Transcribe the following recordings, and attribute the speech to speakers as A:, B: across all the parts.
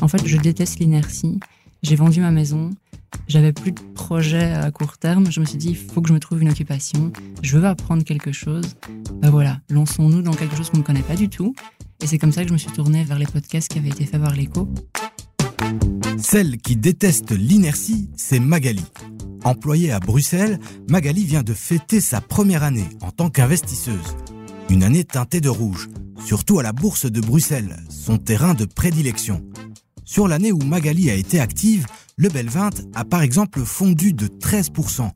A: En fait, je déteste l'inertie. J'ai vendu ma maison. J'avais plus de projet à court terme. Je me suis dit, il faut que je me trouve une occupation. Je veux apprendre quelque chose. Ben voilà, lançons-nous dans quelque chose qu'on ne connaît pas du tout. Et c'est comme ça que je me suis tournée vers les podcasts qui avaient été faits par l'écho.
B: Celle qui déteste l'inertie, c'est Magali. Employée à Bruxelles, Magali vient de fêter sa première année en tant qu'investisseuse. Une année teintée de rouge, surtout à la bourse de Bruxelles, son terrain de prédilection. Sur l'année où Magali a été active, le Bel 20 a par exemple fondu de 13%,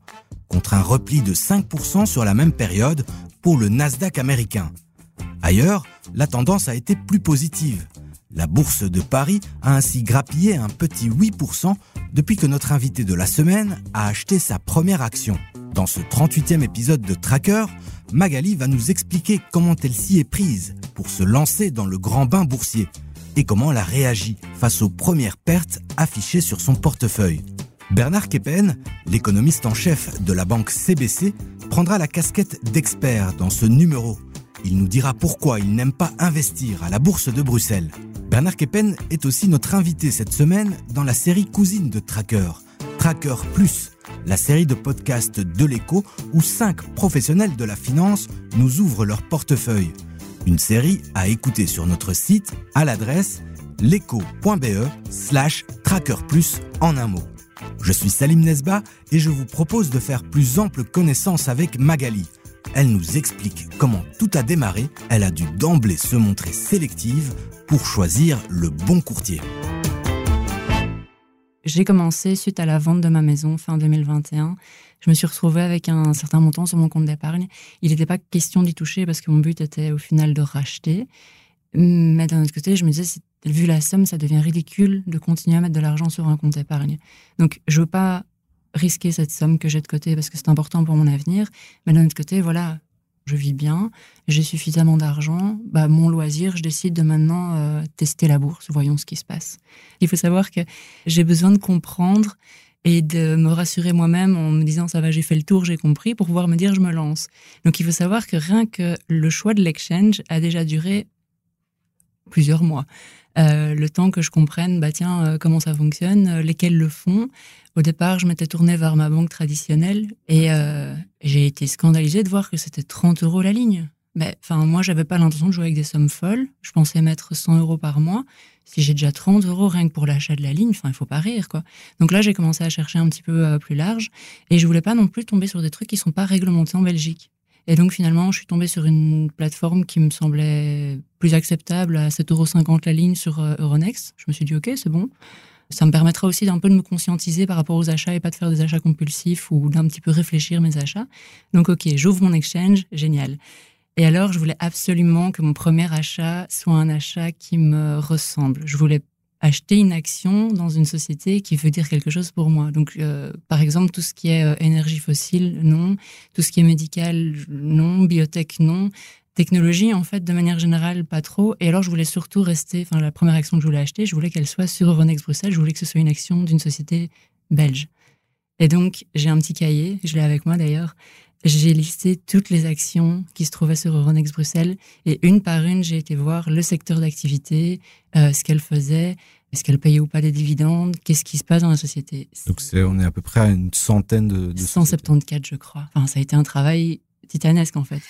B: contre un repli de 5% sur la même période pour le Nasdaq américain. Ailleurs, la tendance a été plus positive. La bourse de Paris a ainsi grappillé un petit 8% depuis que notre invité de la semaine a acheté sa première action. Dans ce 38e épisode de Tracker, Magali va nous expliquer comment elle s'y est prise pour se lancer dans le grand bain boursier et comment elle a réagi face aux premières pertes affichées sur son portefeuille. Bernard Kepen, l'économiste en chef de la banque CBC, prendra la casquette d'expert dans ce numéro. Il nous dira pourquoi il n'aime pas investir à la bourse de Bruxelles. Bernard Kepen est aussi notre invité cette semaine dans la série Cousine de Tracker, Tracker Plus, la série de podcasts de l'écho où cinq professionnels de la finance nous ouvrent leur portefeuille. Une série à écouter sur notre site à l'adresse leco.be slash tracker plus en un mot. Je suis Salim Nesba et je vous propose de faire plus ample connaissance avec Magali elle nous explique comment tout a démarré. Elle a dû d'emblée se montrer sélective pour choisir le bon courtier.
A: J'ai commencé suite à la vente de ma maison fin 2021. Je me suis retrouvée avec un certain montant sur mon compte d'épargne. Il n'était pas question d'y toucher parce que mon but était au final de racheter. Mais d'un autre côté, je me disais, vu la somme, ça devient ridicule de continuer à mettre de l'argent sur un compte d'épargne. Donc, je veux pas risquer cette somme que j'ai de côté parce que c'est important pour mon avenir. Mais d'un autre côté, voilà, je vis bien, j'ai suffisamment d'argent. Bah, mon loisir, je décide de maintenant euh, tester la bourse, voyons ce qui se passe. Il faut savoir que j'ai besoin de comprendre et de me rassurer moi-même en me disant ça va, j'ai fait le tour, j'ai compris, pour pouvoir me dire je me lance. Donc il faut savoir que rien que le choix de l'exchange a déjà duré plusieurs mois. Euh, le temps que je comprenne, bah tiens, euh, comment ça fonctionne, euh, lesquels le font. Au départ, je m'étais tournée vers ma banque traditionnelle et j'ai été scandalisée de voir que c'était 30 euros la ligne. Mais enfin, moi, j'avais pas l'intention de jouer avec des sommes folles. Je pensais mettre 100 euros par mois. Si j'ai déjà 30 euros rien que pour l'achat de la ligne, enfin, il faut pas rire, quoi. Donc là, j'ai commencé à chercher un petit peu plus large et je voulais pas non plus tomber sur des trucs qui sont pas réglementés en Belgique. Et donc finalement, je suis tombée sur une plateforme qui me semblait plus acceptable à 7,50 euros la ligne sur euh, Euronext. Je me suis dit, OK, c'est bon. Ça me permettra aussi d'un peu de me conscientiser par rapport aux achats et pas de faire des achats compulsifs ou d'un petit peu réfléchir mes achats. Donc, OK, j'ouvre mon exchange, génial. Et alors, je voulais absolument que mon premier achat soit un achat qui me ressemble. Je voulais acheter une action dans une société qui veut dire quelque chose pour moi. Donc, euh, par exemple, tout ce qui est euh, énergie fossile, non. Tout ce qui est médical, non. Biotech, non. Technologie, en fait, de manière générale, pas trop. Et alors, je voulais surtout rester, enfin, la première action que je voulais acheter, je voulais qu'elle soit sur Euronext Bruxelles. Je voulais que ce soit une action d'une société belge. Et donc, j'ai un petit cahier, je l'ai avec moi d'ailleurs, j'ai listé toutes les actions qui se trouvaient sur Euronext Bruxelles et une par une, j'ai été voir le secteur d'activité, euh, ce qu'elle faisait, est-ce qu'elle payait ou pas des dividendes, qu'est-ce qui se passe dans la société.
C: Donc on est à peu près à une centaine de... de
A: 174, je crois. Enfin, ça a été un travail titanesque en fait.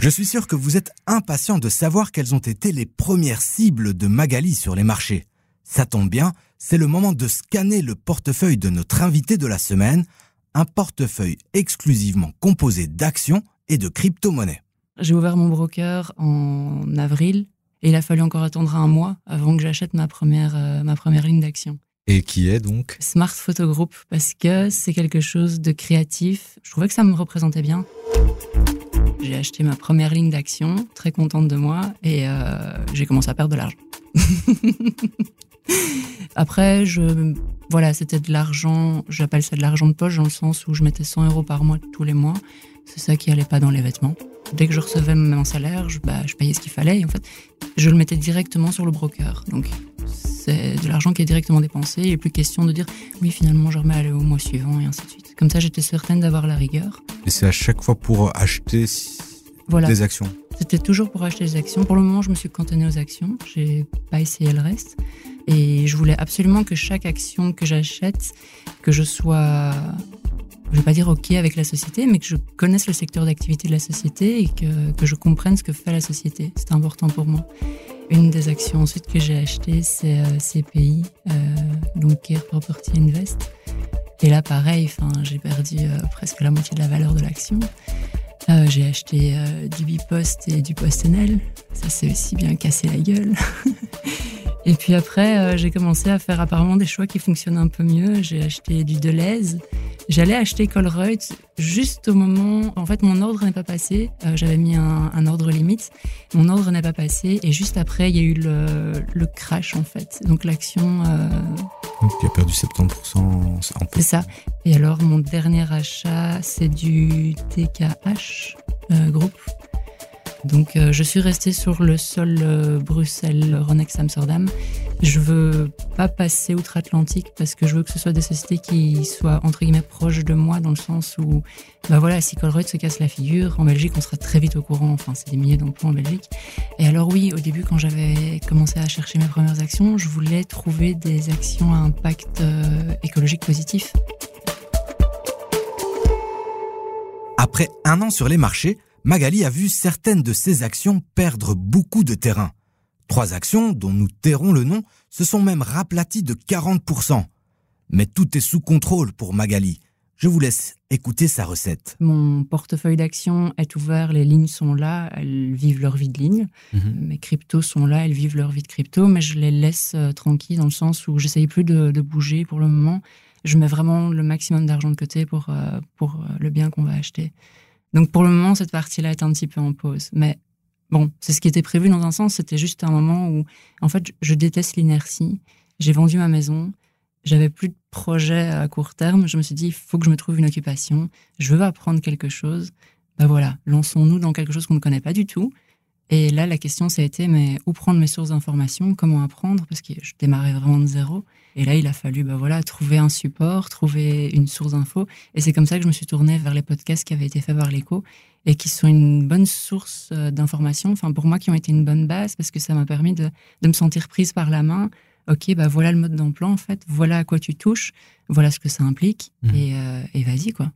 B: Je suis sûr que vous êtes impatient de savoir quelles ont été les premières cibles de Magali sur les marchés. Ça tombe bien, c'est le moment de scanner le portefeuille de notre invité de la semaine, un portefeuille exclusivement composé d'actions et de crypto-monnaies.
A: J'ai ouvert mon broker en avril et il a fallu encore attendre un mois avant que j'achète ma première, euh, ma première ligne d'action.
C: Et qui est donc
A: Smart Photo Group, parce que c'est quelque chose de créatif. Je trouvais que ça me représentait bien. J'ai acheté ma première ligne d'action, très contente de moi, et euh, j'ai commencé à perdre de l'argent. Après, voilà, c'était de l'argent, j'appelle ça de l'argent de poche dans le sens où je mettais 100 euros par mois tous les mois. C'est ça qui allait pas dans les vêtements. Dès que je recevais mon salaire, je, bah, je payais ce qu'il fallait et en fait, je le mettais directement sur le broker. Donc, c'est de l'argent qui est directement dépensé. Il n'est plus question de dire oui, finalement, je remets au mois suivant et ainsi de suite. Comme ça, j'étais certaine d'avoir la rigueur.
C: Et c'est à chaque fois pour acheter des actions
A: C'était toujours pour acheter des actions. Pour le moment, je me suis cantonnée aux actions. J'ai pas essayé le reste. Et je voulais absolument que chaque action que j'achète, que je sois, je vais pas dire OK avec la société, mais que je connaisse le secteur d'activité de la société et que, que je comprenne ce que fait la société. C'est important pour moi. Une des actions ensuite que j'ai achetées, c'est euh, CPI, euh, donc Care Property Invest. Et là, pareil, j'ai perdu euh, presque la moitié de la valeur de l'action. Euh, j'ai acheté euh, du Bipost et du PostNL. Ça s'est aussi bien cassé la gueule. et puis après, j'ai commencé à faire apparemment des choix qui fonctionnent un peu mieux. J'ai acheté du Deleuze. J'allais acheter Colruyt juste au moment. En fait, mon ordre n'est pas passé. J'avais mis un, ordre limite. Mon ordre n'est pas passé. Et juste après, il y a eu le crash, en fait. Donc l'action
C: qui a perdu 70% en
A: C'est ça. Et alors, mon dernier achat, c'est du TKH euh, Group. Donc, euh, je suis restée sur le sol euh, Bruxelles-Ronex-Amsterdam. Je veux pas passer outre-Atlantique parce que je veux que ce soit des sociétés qui soient entre guillemets proches de moi dans le sens où, bah voilà, si Colruyt se casse la figure, en Belgique, on sera très vite au courant. Enfin, c'est des milliers d'emplois en Belgique. Et alors oui, au début, quand j'avais commencé à chercher mes premières actions, je voulais trouver des actions à impact euh, écologique positif.
B: Après un an sur les marchés, Magali a vu certaines de ses actions perdre beaucoup de terrain. Trois actions, dont nous tairons le nom, se sont même raplaties de 40%. Mais tout est sous contrôle pour Magali. Je vous laisse écouter sa recette.
A: Mon portefeuille d'actions est ouvert, les lignes sont là, elles vivent leur vie de ligne. Mhm. Mes cryptos sont là, elles vivent leur vie de crypto, mais je les laisse euh, tranquilles dans le sens où j'essaye plus de, bouger pour le moment. Je mets vraiment le maximum d'argent de côté pour, euh, pour euh, le bien qu'on va acheter. Donc pour le moment, cette partie-là est un petit peu en pause. Mais bon, c'est ce qui était prévu dans un sens. C'était juste un moment où, en fait, je déteste l'inertie. J'ai vendu ma maison. J'avais plus de projet à court terme. Je me suis dit, il faut que je me trouve une occupation. Je veux apprendre quelque chose. Ben voilà, lançons-nous dans quelque chose qu'on ne connaît pas du tout. Et là, la question, ça a été, mais où prendre mes sources d'informations? Comment apprendre? Parce que je démarrais vraiment de zéro. Et là, il a fallu, bah voilà, trouver un support, trouver une source d'info. Et c'est comme ça que je me suis tournée vers les podcasts qui avaient été faits par l'écho et qui sont une bonne source euh, d'informations. Enfin, pour moi, qui ont été une bonne base parce que ça m'a permis de, de, me sentir prise par la main. Ok, bah voilà le mode d'emploi en fait. Voilà à quoi tu touches. Voilà ce que ça implique. Mmh. Et, euh, et vas-y quoi.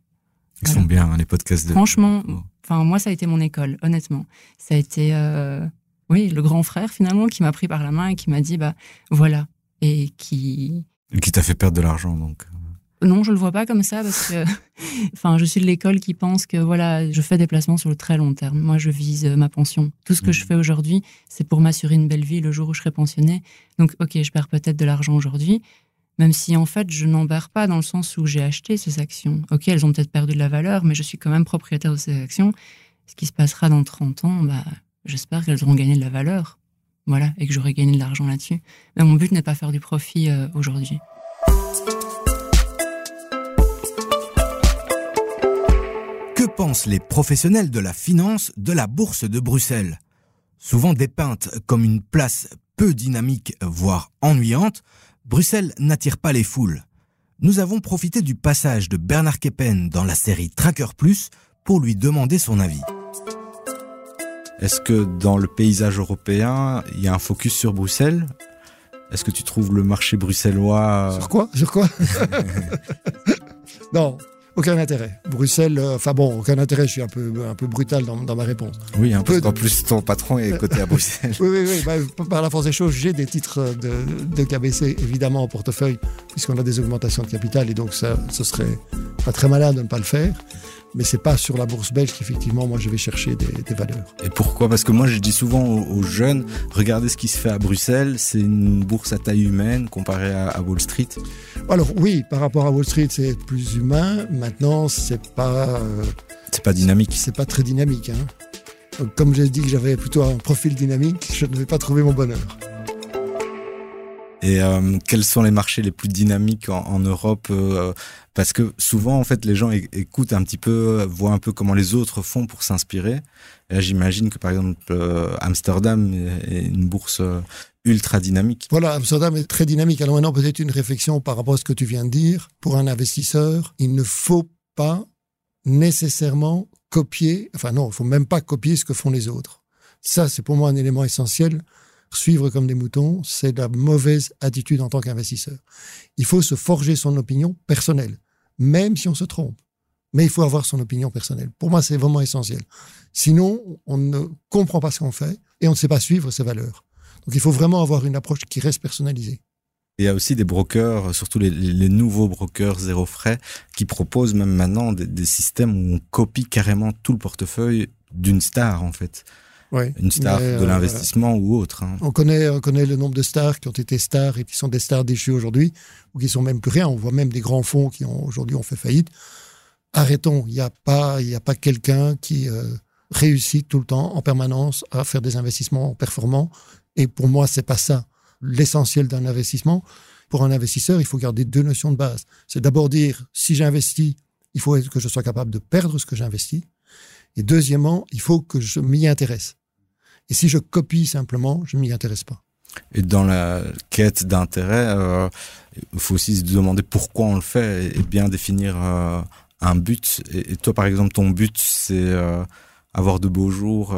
C: Ils sont bien, hein, les podcasts. De...
A: Franchement, enfin moi, ça a été mon école, honnêtement. Ça a été, euh, oui, le grand frère finalement qui m'a pris par la main et qui m'a dit, bah voilà, et qui.
C: Qui t'a fait perdre de l'argent, donc.
A: Non, je le vois pas comme ça parce que, enfin, je suis de l'école qui pense que voilà, je fais des placements sur le très long terme. Moi, je vise euh, ma pension. Tout ce que je mmh. fais aujourd'hui, c'est pour m'assurer une belle vie le jour où je serai pensionné. Donc, ok, je perds peut-être de l'argent aujourd'hui, même si en fait je perds pas dans le sens où j'ai acheté ces actions. Ok, elles ont peut-être perdu de la valeur, mais je suis quand même propriétaire de ces actions. Ce qui se passera dans 30 ans, bah, j'espère qu'elles auront gagné de la valeur. Voilà, et que j'aurai gagné de l'argent là-dessus. Mais mon but n'est pas faire du profit euh, aujourd'hui.
B: Que pensent les professionnels de la finance de la bourse de Bruxelles? Souvent dépeinte comme une place peu dynamique, voire ennuyante, Bruxelles n'attire pas les foules. Nous avons profité du passage de Bernard Keppen dans la série Tracker Plus pour lui demander son avis.
C: Est-ce que dans le paysage européen, il y a un focus sur Bruxelles? Est-ce que tu trouves le marché bruxellois...
D: Sur quoi? Sur quoi? Non, aucun intérêt. Bruxelles, euh, enfin bon, aucun intérêt, je suis un peu, un peu brutal dans, ma réponse.
C: Oui, un peu. En plus, ton patron est côté à Bruxelles.
D: oui, oui, oui. Bah, par la force des choses, j'ai des titres de, de KBC, évidemment, en portefeuille, puisqu'on a des augmentations de capital, et donc ça, ce serait pas très malin de ne pas le faire mais c'est pas sur la bourse belge qu'effectivement moi je vais chercher des, valeurs.
C: Et pourquoi? Parce que moi je dis souvent aux, jeunes, regardez ce qui se fait à Bruxelles, c'est une bourse à taille humaine comparée à, Wall Street.
D: Alors oui, par rapport à Wall Street c'est plus humain. Maintenant c'est pas. Euh,
C: c'est pas dynamique.
D: C'est pas très dynamique. Hein. comme j'ai dit que j'avais plutôt un profil dynamique, je ne vais pas trouver mon bonheur.
C: Et euh, quels sont les marchés les plus dynamiques en, Europe euh, Parce que souvent, en fait, les gens écoutent un petit peu, voient un peu comment les autres font pour s'inspirer. Et j'imagine que, par exemple, euh, Amsterdam est, une bourse ultra dynamique.
D: Voilà, Amsterdam est très dynamique. Alors maintenant, peut-être une réflexion par rapport à ce que tu viens de dire. Pour un investisseur, il ne faut pas nécessairement copier, enfin non, il faut même pas copier ce que font les autres. Ça, c'est pour moi un élément essentiel. Suivre comme des moutons, c'est la mauvaise attitude en tant qu'investisseur. Il faut se forger son opinion personnelle, même si on se trompe. Mais il faut avoir son opinion personnelle. Pour moi, c'est vraiment essentiel. Sinon, on ne comprend pas ce qu'on fait et on ne sait pas suivre ses valeurs. Donc il faut vraiment avoir une approche qui reste personnalisée.
C: Il y a aussi des brokers, surtout les, nouveaux brokers zéro frais, qui proposent même maintenant des, systèmes où on copie carrément tout le portefeuille d'une star, en fait. Une star de euh, l'investissement ou autre. Hein.
D: On, connaît, on connaît le nombre de stars qui ont été stars et qui sont des stars déchues aujourd'hui, ou qui sont même plus rien. On voit même des grands fonds qui ont aujourd'hui ont fait faillite. Arrêtons, il n'y a pas, il a pas quelqu'un qui euh, réussit tout le temps, en permanence, à faire des investissements performants. Et pour moi, c'est pas ça l'essentiel d'un investissement. Pour un investisseur, il faut garder deux notions de base. C'est d'abord dire, si j'investis, il faut que je sois capable de perdre ce que j'investis. Et deuxièmement, il faut que je m'y intéresse. Et si je copie simplement, je m'y intéresse pas.
C: Et dans la quête d'intérêt, euh, il faut aussi se demander pourquoi on le fait et bien définir euh, un but. Et, toi, par exemple, ton but, c'est euh, avoir de beaux jours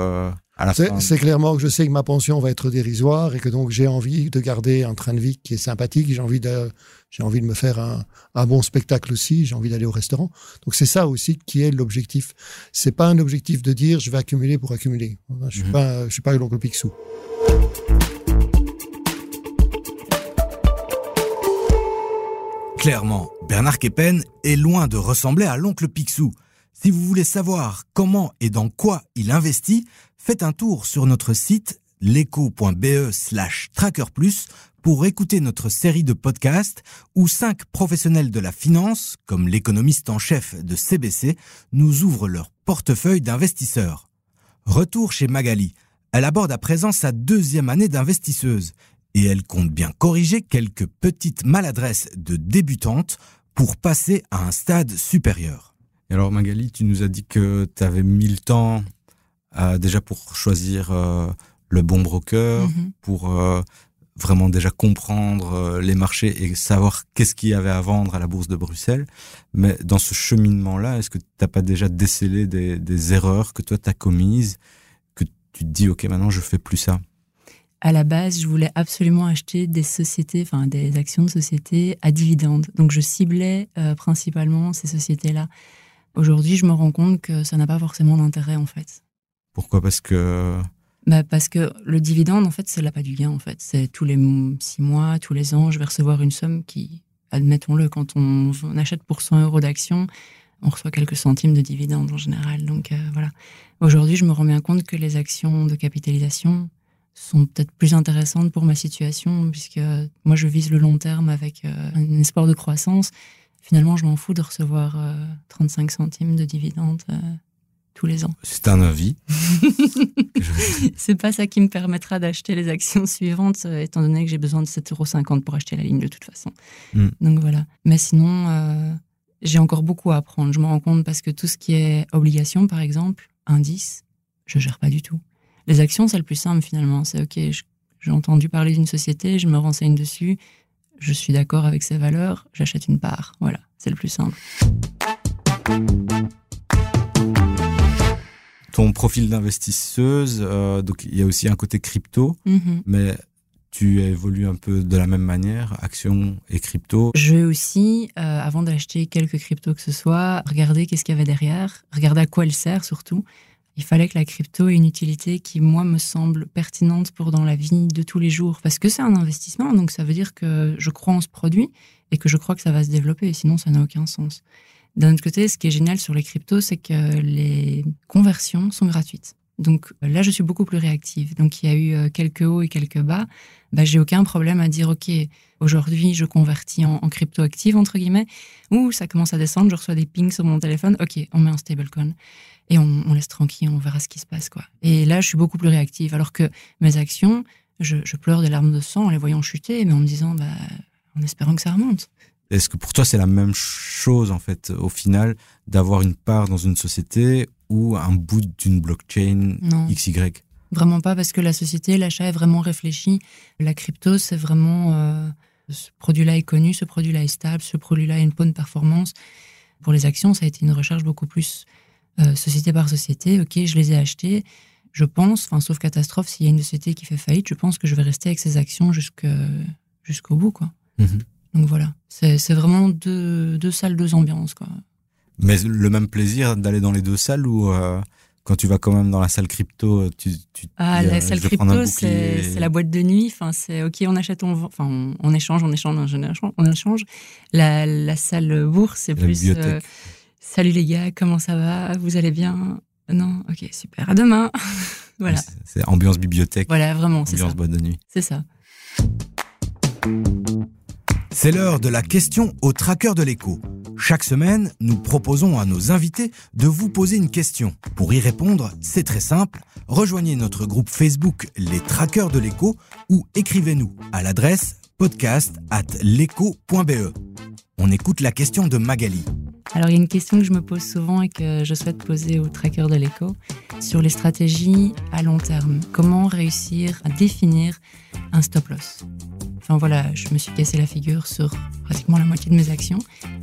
D: c'est clairement que je sais que ma pension va être dérisoire et que donc j'ai envie de garder un train de vie qui est sympathique. J'ai envie de, j'ai envie de me faire un, un bon spectacle aussi. J'ai envie d'aller au restaurant. Donc c'est ça aussi qui est l'objectif. C'est pas un objectif de dire je vais accumuler pour accumuler. Je suis mhm. pas, je suis pas l'oncle Picsou.
B: Clairement, Bernard Keppen est loin de ressembler à l'oncle Picsou. Si vous voulez savoir comment et dans quoi il investit, faites un tour sur notre site leco.be slash trackerplus pour écouter notre série de podcasts où cinq professionnels de la finance, comme l'économiste en chef de CBC, nous ouvrent leur portefeuille d'investisseurs. Retour chez Magali. Elle aborde à présent sa deuxième année d'investisseuse et elle compte bien corriger quelques petites maladresses de débutante pour passer à un stade supérieur.
C: Alors Magali, tu nous as dit que tu avais mis le temps déjà pour choisir euh, le bon broker, mhm. pour euh, vraiment déjà comprendre les marchés et savoir qu'est-ce qu'il y avait à vendre à la bourse de Bruxelles. Mais dans ce cheminement-là, est-ce que tu n'as pas déjà décelé des, des erreurs que toi tu as commises, que tu te dis, OK, maintenant je fais plus ça?
A: À la base, je voulais absolument acheter des sociétés, enfin des actions de sociétés à dividendes. Donc je ciblais principalement ces sociétés-là. Aujourd'hui, je me rends compte que ça n'a pas forcément d'intérêt en fait.
C: Pourquoi? Parce que
A: bah parce que le dividende, en fait, c'est pas du gain. En fait, c'est tous les six mois, tous les ans, je vais recevoir une somme qui, admettons-le, quand on, achète pour 100 euros d'actions, on reçoit quelques centimes de dividendes en général. Donc euh, voilà. Aujourd'hui, je me rends bien compte que les actions de capitalisation sont peut-être plus intéressantes pour ma situation, puisque moi, je vise le long terme avec euh, un espoir de croissance finalement, je m'en fous de recevoir 35 euh, centimes de dividendes euh, tous les ans.
C: C'est un avis.
A: c'est pas ça qui me permettra d'acheter les actions suivantes, euh, étant donné que j'ai besoin de 7,50 euros pour acheter la ligne de toute façon. Hmm. Donc voilà. Mais sinon, j'ai encore beaucoup à apprendre. Je me rends compte parce que tout ce qui est obligation, par exemple, indice, je gère pas du tout. Les actions, c'est le plus simple finalement. C'est OK, j'ai entendu parler d'une société, je me renseigne dessus, je suis d'accord avec ces valeurs, j'achète une part. Voilà, c'est le plus simple.
C: Ton profil d'investisseuse, euh, donc il y a aussi un côté crypto, mhm. mais tu évolues un peu de la même manière, actions et crypto.
A: Je vais aussi, euh, avant d'acheter quelques cryptos que ce soit, regarder qu'est-ce qu'il y avait derrière, regarder à quoi elle sert surtout il fallait que la crypto ait une utilité qui, moi, me semble pertinente pour dans la vie de tous les jours. Parce que c'est un investissement, donc ça veut dire que je crois en ce produit et que je crois que ça va se développer. Sinon, ça n'a aucun sens. D'un autre côté, ce qui est génial sur les cryptos, c'est que les conversions sont gratuites. Donc là, je suis beaucoup plus réactive. Donc il y a eu euh, quelques hauts et quelques bas. Bah, j'ai aucun problème à dire, OK, aujourd'hui, je convertis en, crypto active, entre guillemets, ou ça commence à descendre, je reçois des pings sur mon téléphone, OK, on met un stablecoin et on, laisse tranquille, on verra ce qui se passe. quoi. Et là, je suis beaucoup plus réactive. Alors que mes actions, je, pleure des larmes de sang en les voyant chuter, mais en me disant, bah, en espérant que ça remonte.
C: Est-ce que pour toi, c'est la même chose, en fait, au final, d'avoir une part dans une société ou un bout d'une blockchain XY
A: Vraiment pas, parce que la société, l'achat est vraiment réfléchi. La crypto, c'est vraiment. Euh, ce produit-là est connu, ce produit-là est stable, ce produit-là a une bonne performance. Pour les actions, ça a été une recherche beaucoup plus euh, société par société. Ok, je les ai achetées. je pense, enfin, sauf catastrophe, s'il y a une société qui fait faillite, je pense que je vais rester avec ces actions jusqu'au bout, quoi. Mhm. Donc voilà, c'est vraiment deux, deux, salles, deux ambiances, quoi.
C: Mais le même plaisir d'aller dans les deux salles ou euh, quand tu vas quand même dans la salle crypto, tu, tu
A: ah la salle crypto c'est la boîte de nuit. Enfin c'est ok on achète on enfin on, échange on échange on échange. La, la salle bourse c'est plus euh, salut les gars comment ça va? Vous allez bien? Non? Ok super à demain voilà.
C: C'est ambiance bibliothèque.
A: Voilà vraiment c'est ça.
C: Ambiance boîte de nuit.
A: C'est ça.
B: C'est l'heure de la question au tracker de l'écho. Chaque semaine, nous proposons à nos invités de vous poser une question. Pour y répondre, c'est très simple. Rejoignez notre groupe Facebook Les Traqueurs de l'écho ou écrivez-nous à l'adresse podcast at l'écho.be. On écoute la question de Magali.
A: Alors il y a une question que je me pose souvent et que je souhaite poser aux trackers de l'écho sur les stratégies à long terme. Comment réussir à définir un stop loss? Enfin voilà, je me suis cassé la figure sur pratiquement la moitié de mes actions.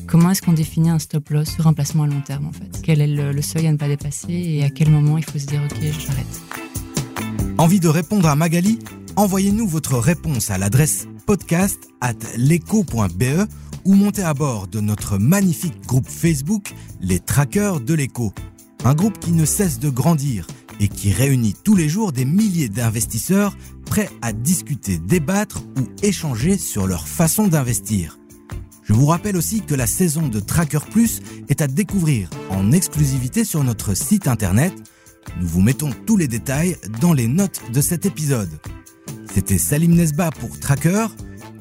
A: Comment est-ce qu'on définit un stop loss sur un placement à long terme en fait? Quel est le, seuil à ne pas dépasser et à quel moment il faut se dire ok j'arrête?
B: Envie de répondre à Magali? Envoyez-nous votre réponse à l'adresse podcast at ou montez à bord de notre magnifique groupe Facebook Les Traqueurs de l'écho. Un groupe qui ne cesse de grandir et qui réunit tous les jours des milliers d'investisseurs prêts à discuter, débattre ou échanger sur leur façon d'investir. Je vous rappelle aussi que la saison de Tracker Plus est à découvrir en exclusivité sur notre site internet. Nous vous mettons tous les détails dans les notes de cet épisode. C'était Salim Nesba pour Tracker.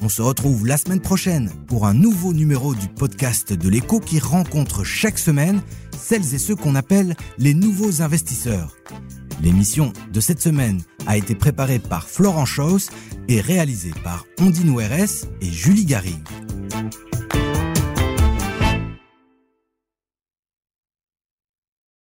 B: On se retrouve la semaine prochaine pour un nouveau numéro du podcast de l'écho qui rencontre chaque semaine celles et ceux qu'on appelle les nouveaux investisseurs. L'émission de cette semaine a été préparée par Florent Chauss et réalisée par Ondine Oueres et Julie Garrigue.